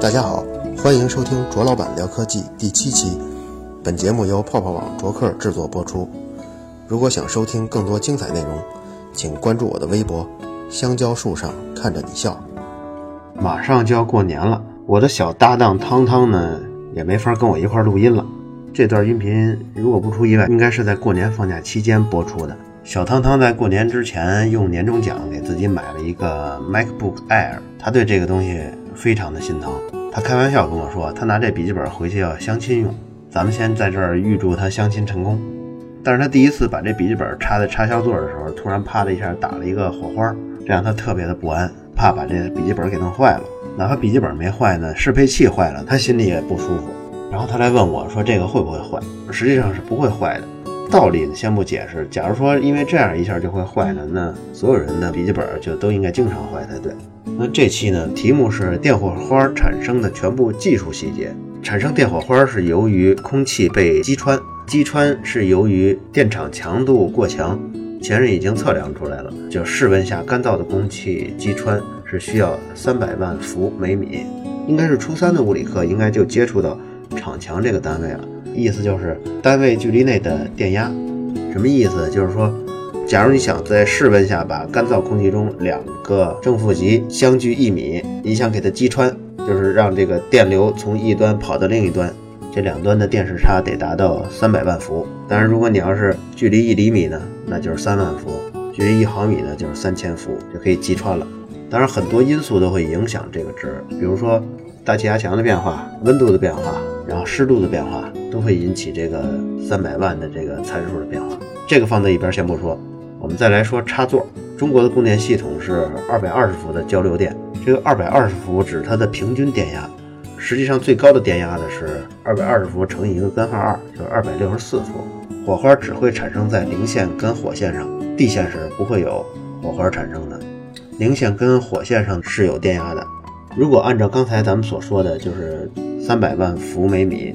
大家好，欢迎收听卓老板聊科技第七期。本节目由泡泡网卓克制作播出。如果想收听更多精彩内容，请关注我的微博“香蕉树上看着你笑”。马上就要过年了，我的小搭档汤汤呢也没法跟我一块录音了。这段音频如果不出意外，应该是在过年放假期间播出的。小汤汤在过年之前用年终奖给自己买了一个 MacBook Air，他对这个东西非常的心疼。他开玩笑跟我说，他拿这笔记本回去要相亲用。咱们先在这儿预祝他相亲成功。但是他第一次把这笔记本插在插销座的时候，突然啪的一下打了一个火花，这让他特别的不安，怕把这笔记本给弄坏了。哪怕笔记本没坏呢，适配器坏了，他心里也不舒服。然后他来问我说：“这个会不会坏？”实际上是不会坏的。道理，先不解释。假如说因为这样一下就会坏了，那所有人的笔记本就都应该经常坏才对。那这期呢，题目是电火花产生的全部技术细节。产生电火花是由于空气被击穿，击穿是由于电场强度过强。前人已经测量出来了，就室温下干燥的空气击穿是需要三百万伏每米。应该是初三的物理课应该就接触到场强这个单位了。意思就是单位距离内的电压，什么意思？就是说，假如你想在室温下把干燥空气中两个正负极相距一米，你想给它击穿，就是让这个电流从一端跑到另一端，这两端的电势差得达到三百万伏。当然，如果你要是距离一厘米呢，那就是三万伏；距离一毫米呢，就是三千伏，就可以击穿了。当然，很多因素都会影响这个值，比如说大气压强的变化、温度的变化，然后湿度的变化。都会引起这个三百万的这个参数的变化，这个放在一边先不说，我们再来说插座。中国的供电系统是二百二十伏的交流电，这个二百二十伏指它的平均电压，实际上最高的电压呢是二百二十伏乘以一个根号二，就是二百六十四伏。火花只会产生在零线跟火线上，地线是不会有火花产生的。零线跟火线上是有电压的。如果按照刚才咱们所说的，就是三百万伏每米。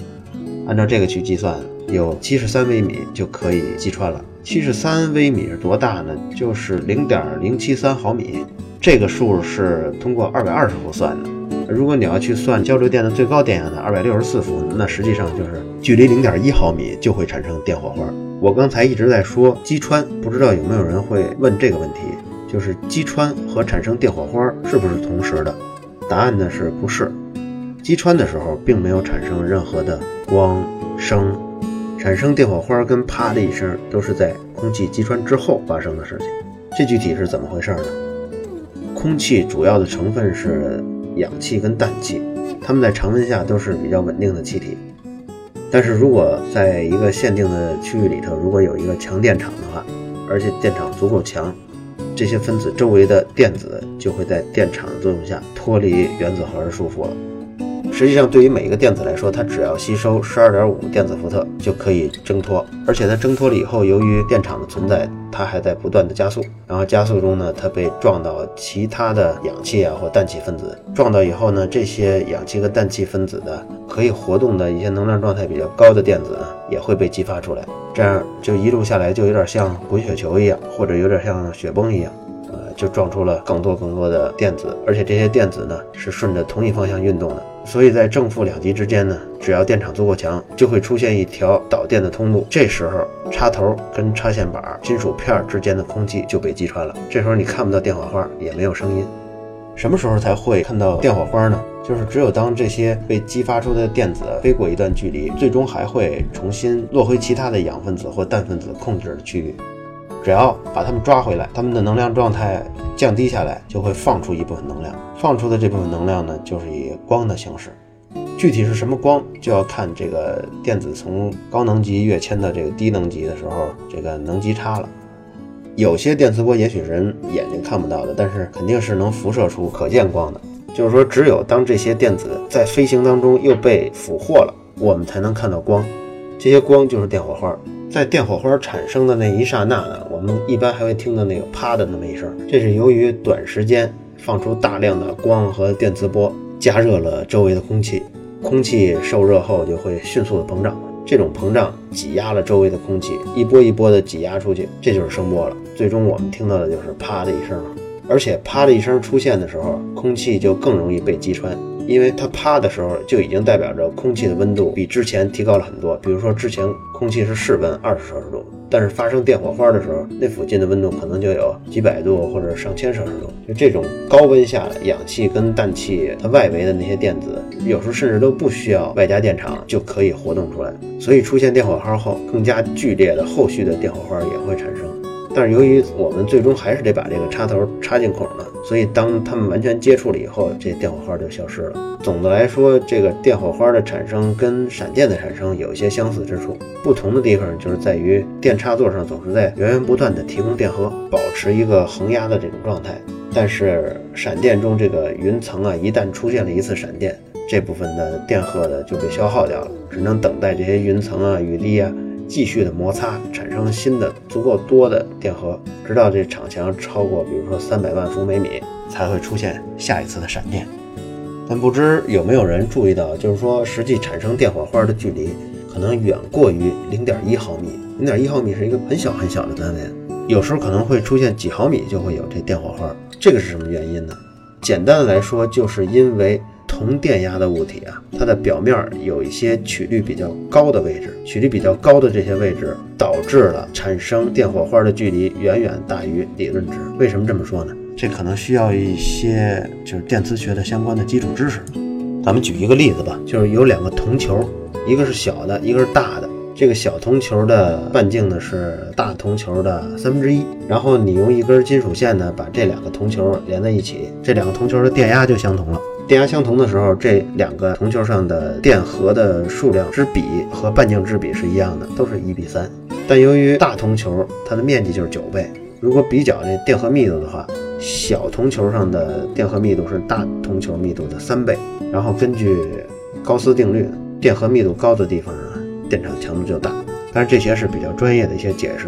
按照这个去计算，有七十三微米就可以击穿了。七十三微米是多大呢？就是零点零七三毫米。这个数是通过二百二十伏算的。如果你要去算交流电的最高电压的二百六十四伏，那实际上就是距离零点一毫米就会产生电火花。我刚才一直在说击穿，不知道有没有人会问这个问题，就是击穿和产生电火花是不是同时的？答案呢是不是？击穿的时候并没有产生任何的光声，产生电火花跟啪的一声都是在空气击穿之后发生的事情。这具体是怎么回事呢？空气主要的成分是氧气跟氮气，它们在常温下都是比较稳定的气体。但是如果在一个限定的区域里头，如果有一个强电场的话，而且电场足够强，这些分子周围的电子就会在电场的作用下脱离原子核的束缚了。实际上，对于每一个电子来说，它只要吸收十二点五电子伏特就可以挣脱。而且它挣脱了以后，由于电场的存在，它还在不断的加速。然后加速中呢，它被撞到其他的氧气啊或氮气分子，撞到以后呢，这些氧气和氮气分子的可以活动的一些能量状态比较高的电子呢，也会被激发出来。这样就一路下来，就有点像滚雪球一样，或者有点像雪崩一样。呃就撞出了更多更多的电子，而且这些电子呢是顺着同一方向运动的，所以在正负两极之间呢，只要电场足够强，就会出现一条导电的通路。这时候插头跟插线板、金属片之间的空气就被击穿了。这时候你看不到电火花，也没有声音。什么时候才会看到电火花呢？就是只有当这些被激发出的电子飞过一段距离，最终还会重新落回其他的氧分子或氮分子控制的区域。只要把它们抓回来，它们的能量状态降低下来，就会放出一部分能量。放出的这部分能量呢，就是以光的形式。具体是什么光，就要看这个电子从高能级跃迁到这个低能级的时候，这个能级差了。有些电磁波也许人眼睛看不到的，但是肯定是能辐射出可见光的。就是说，只有当这些电子在飞行当中又被俘获了，我们才能看到光。这些光就是电火花。在电火花产生的那一刹那呢，我们一般还会听到那个啪的那么一声，这是由于短时间放出大量的光和电磁波，加热了周围的空气，空气受热后就会迅速的膨胀，这种膨胀挤压了周围的空气，一波一波的挤压出去，这就是声波了。最终我们听到的就是啪的一声，而且啪的一声出现的时候，空气就更容易被击穿，因为它趴的时候就已经代表着空气的温度比之前提高了很多。比如说之前空气是室温二十摄氏度，但是发生电火花的时候，那附近的温度可能就有几百度或者上千摄氏度。就这种高温下，氧气跟氮气它外围的那些电子，有时候甚至都不需要外加电场就可以活动出来。所以出现电火花后，更加剧烈的后续的电火花也会产生。但是由于我们最终还是得把这个插头插进孔的，所以当它们完全接触了以后，这电火花就消失了。总的来说，这个电火花的产生跟闪电的产生有一些相似之处，不同的地方就是在于电插座上总是在源源不断的提供电荷，保持一个恒压的这种状态。但是闪电中这个云层啊，一旦出现了一次闪电，这部分的电荷呢就被消耗掉了，只能等待这些云层啊、雨滴啊。继续的摩擦，产生新的足够多的电荷，直到这场墙超过，比如说三百万伏每米，才会出现下一次的闪电。但不知有没有人注意到，就是说实际产生电火花的距离可能远过于零点一毫米。零点一毫米是一个很小很小的单位，有时候可能会出现几毫米就会有这电火花。这个是什么原因呢？简单的来说，就是因为。同电压的物体啊，它的表面有一些曲率比较高的位置，曲率比较高的这些位置导致了产生电火花的距离远远大于理论值。为什么这么说呢？这可能需要一些就是电磁学的相关的基础知识。咱们举一个例子吧，就是有两个铜球，一个是小的，一个是大的。这个小铜球的半径呢是大铜球的三分之一，然后你用一根金属线呢把这两个铜球连在一起，这两个铜球的电压就相同了。电压相同的时候，这两个铜球上的电荷的数量之比和半径之比是一样的，都是一比三。但由于大铜球它的面积就是九倍，如果比较这电荷密度的话，小铜球上的电荷密度是大铜球密度的三倍。然后根据高斯定律，电荷密度高的地方啊。电场强度就大，但是这些是比较专业的一些解释。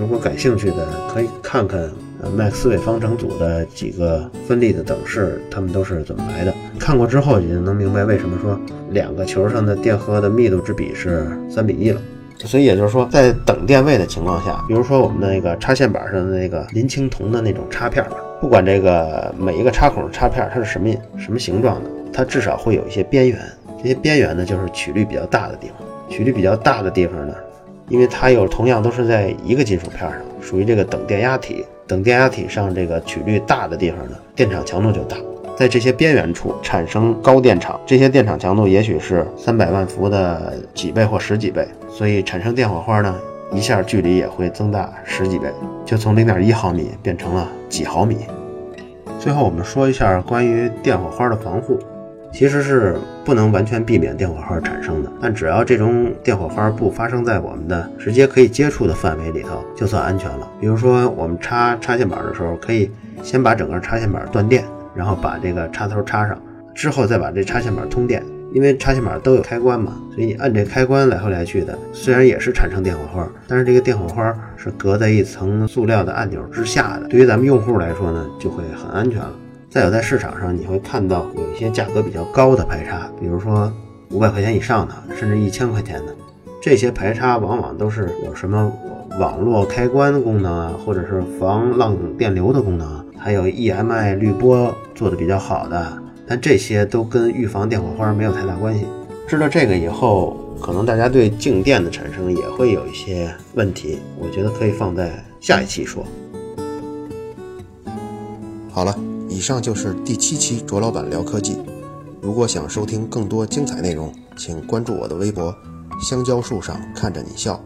如果感兴趣的，可以看看呃麦克斯韦方程组的几个分立的等式，它们都是怎么来的。看过之后，你就能明白为什么说两个球上的电荷的密度之比是三比一了。所以也就是说，在等电位的情况下，比如说我们的那个插线板上的那个磷青铜的那种插片，不管这个每一个插孔插片它是什么什么形状的，它至少会有一些边缘，这些边缘呢就是曲率比较大的地方。曲率比较大的地方呢，因为它有同样都是在一个金属片上，属于这个等电压体。等电压体上这个曲率大的地方呢，电场强度就大。在这些边缘处产生高电场，这些电场强度也许是三百万伏的几倍或十几倍，所以产生电火花呢，一下距离也会增大十几倍，就从零点一毫米变成了几毫米。最后我们说一下关于电火花的防护。其实是不能完全避免电火花产生的，但只要这种电火花不发生在我们的直接可以接触的范围里头，就算安全了。比如说，我们插插线板的时候，可以先把整个插线板断电，然后把这个插头插上，之后再把这插线板通电。因为插线板都有开关嘛，所以你按这开关来回来去的，虽然也是产生电火花，但是这个电火花是隔在一层塑料的按钮之下的，对于咱们用户来说呢，就会很安全了。再有，在市场上你会看到有一些价格比较高的排插，比如说五百块钱以上的，甚至一千块钱的，这些排插往往都是有什么网络开关功能啊，或者是防浪电流的功能，还有 EMI 滤波做的比较好的，但这些都跟预防电火花没有太大关系。知道这个以后，可能大家对静电的产生也会有一些问题，我觉得可以放在下一期说。好了。以上就是第七期卓老板聊科技。如果想收听更多精彩内容，请关注我的微博“香蕉树上看着你笑”。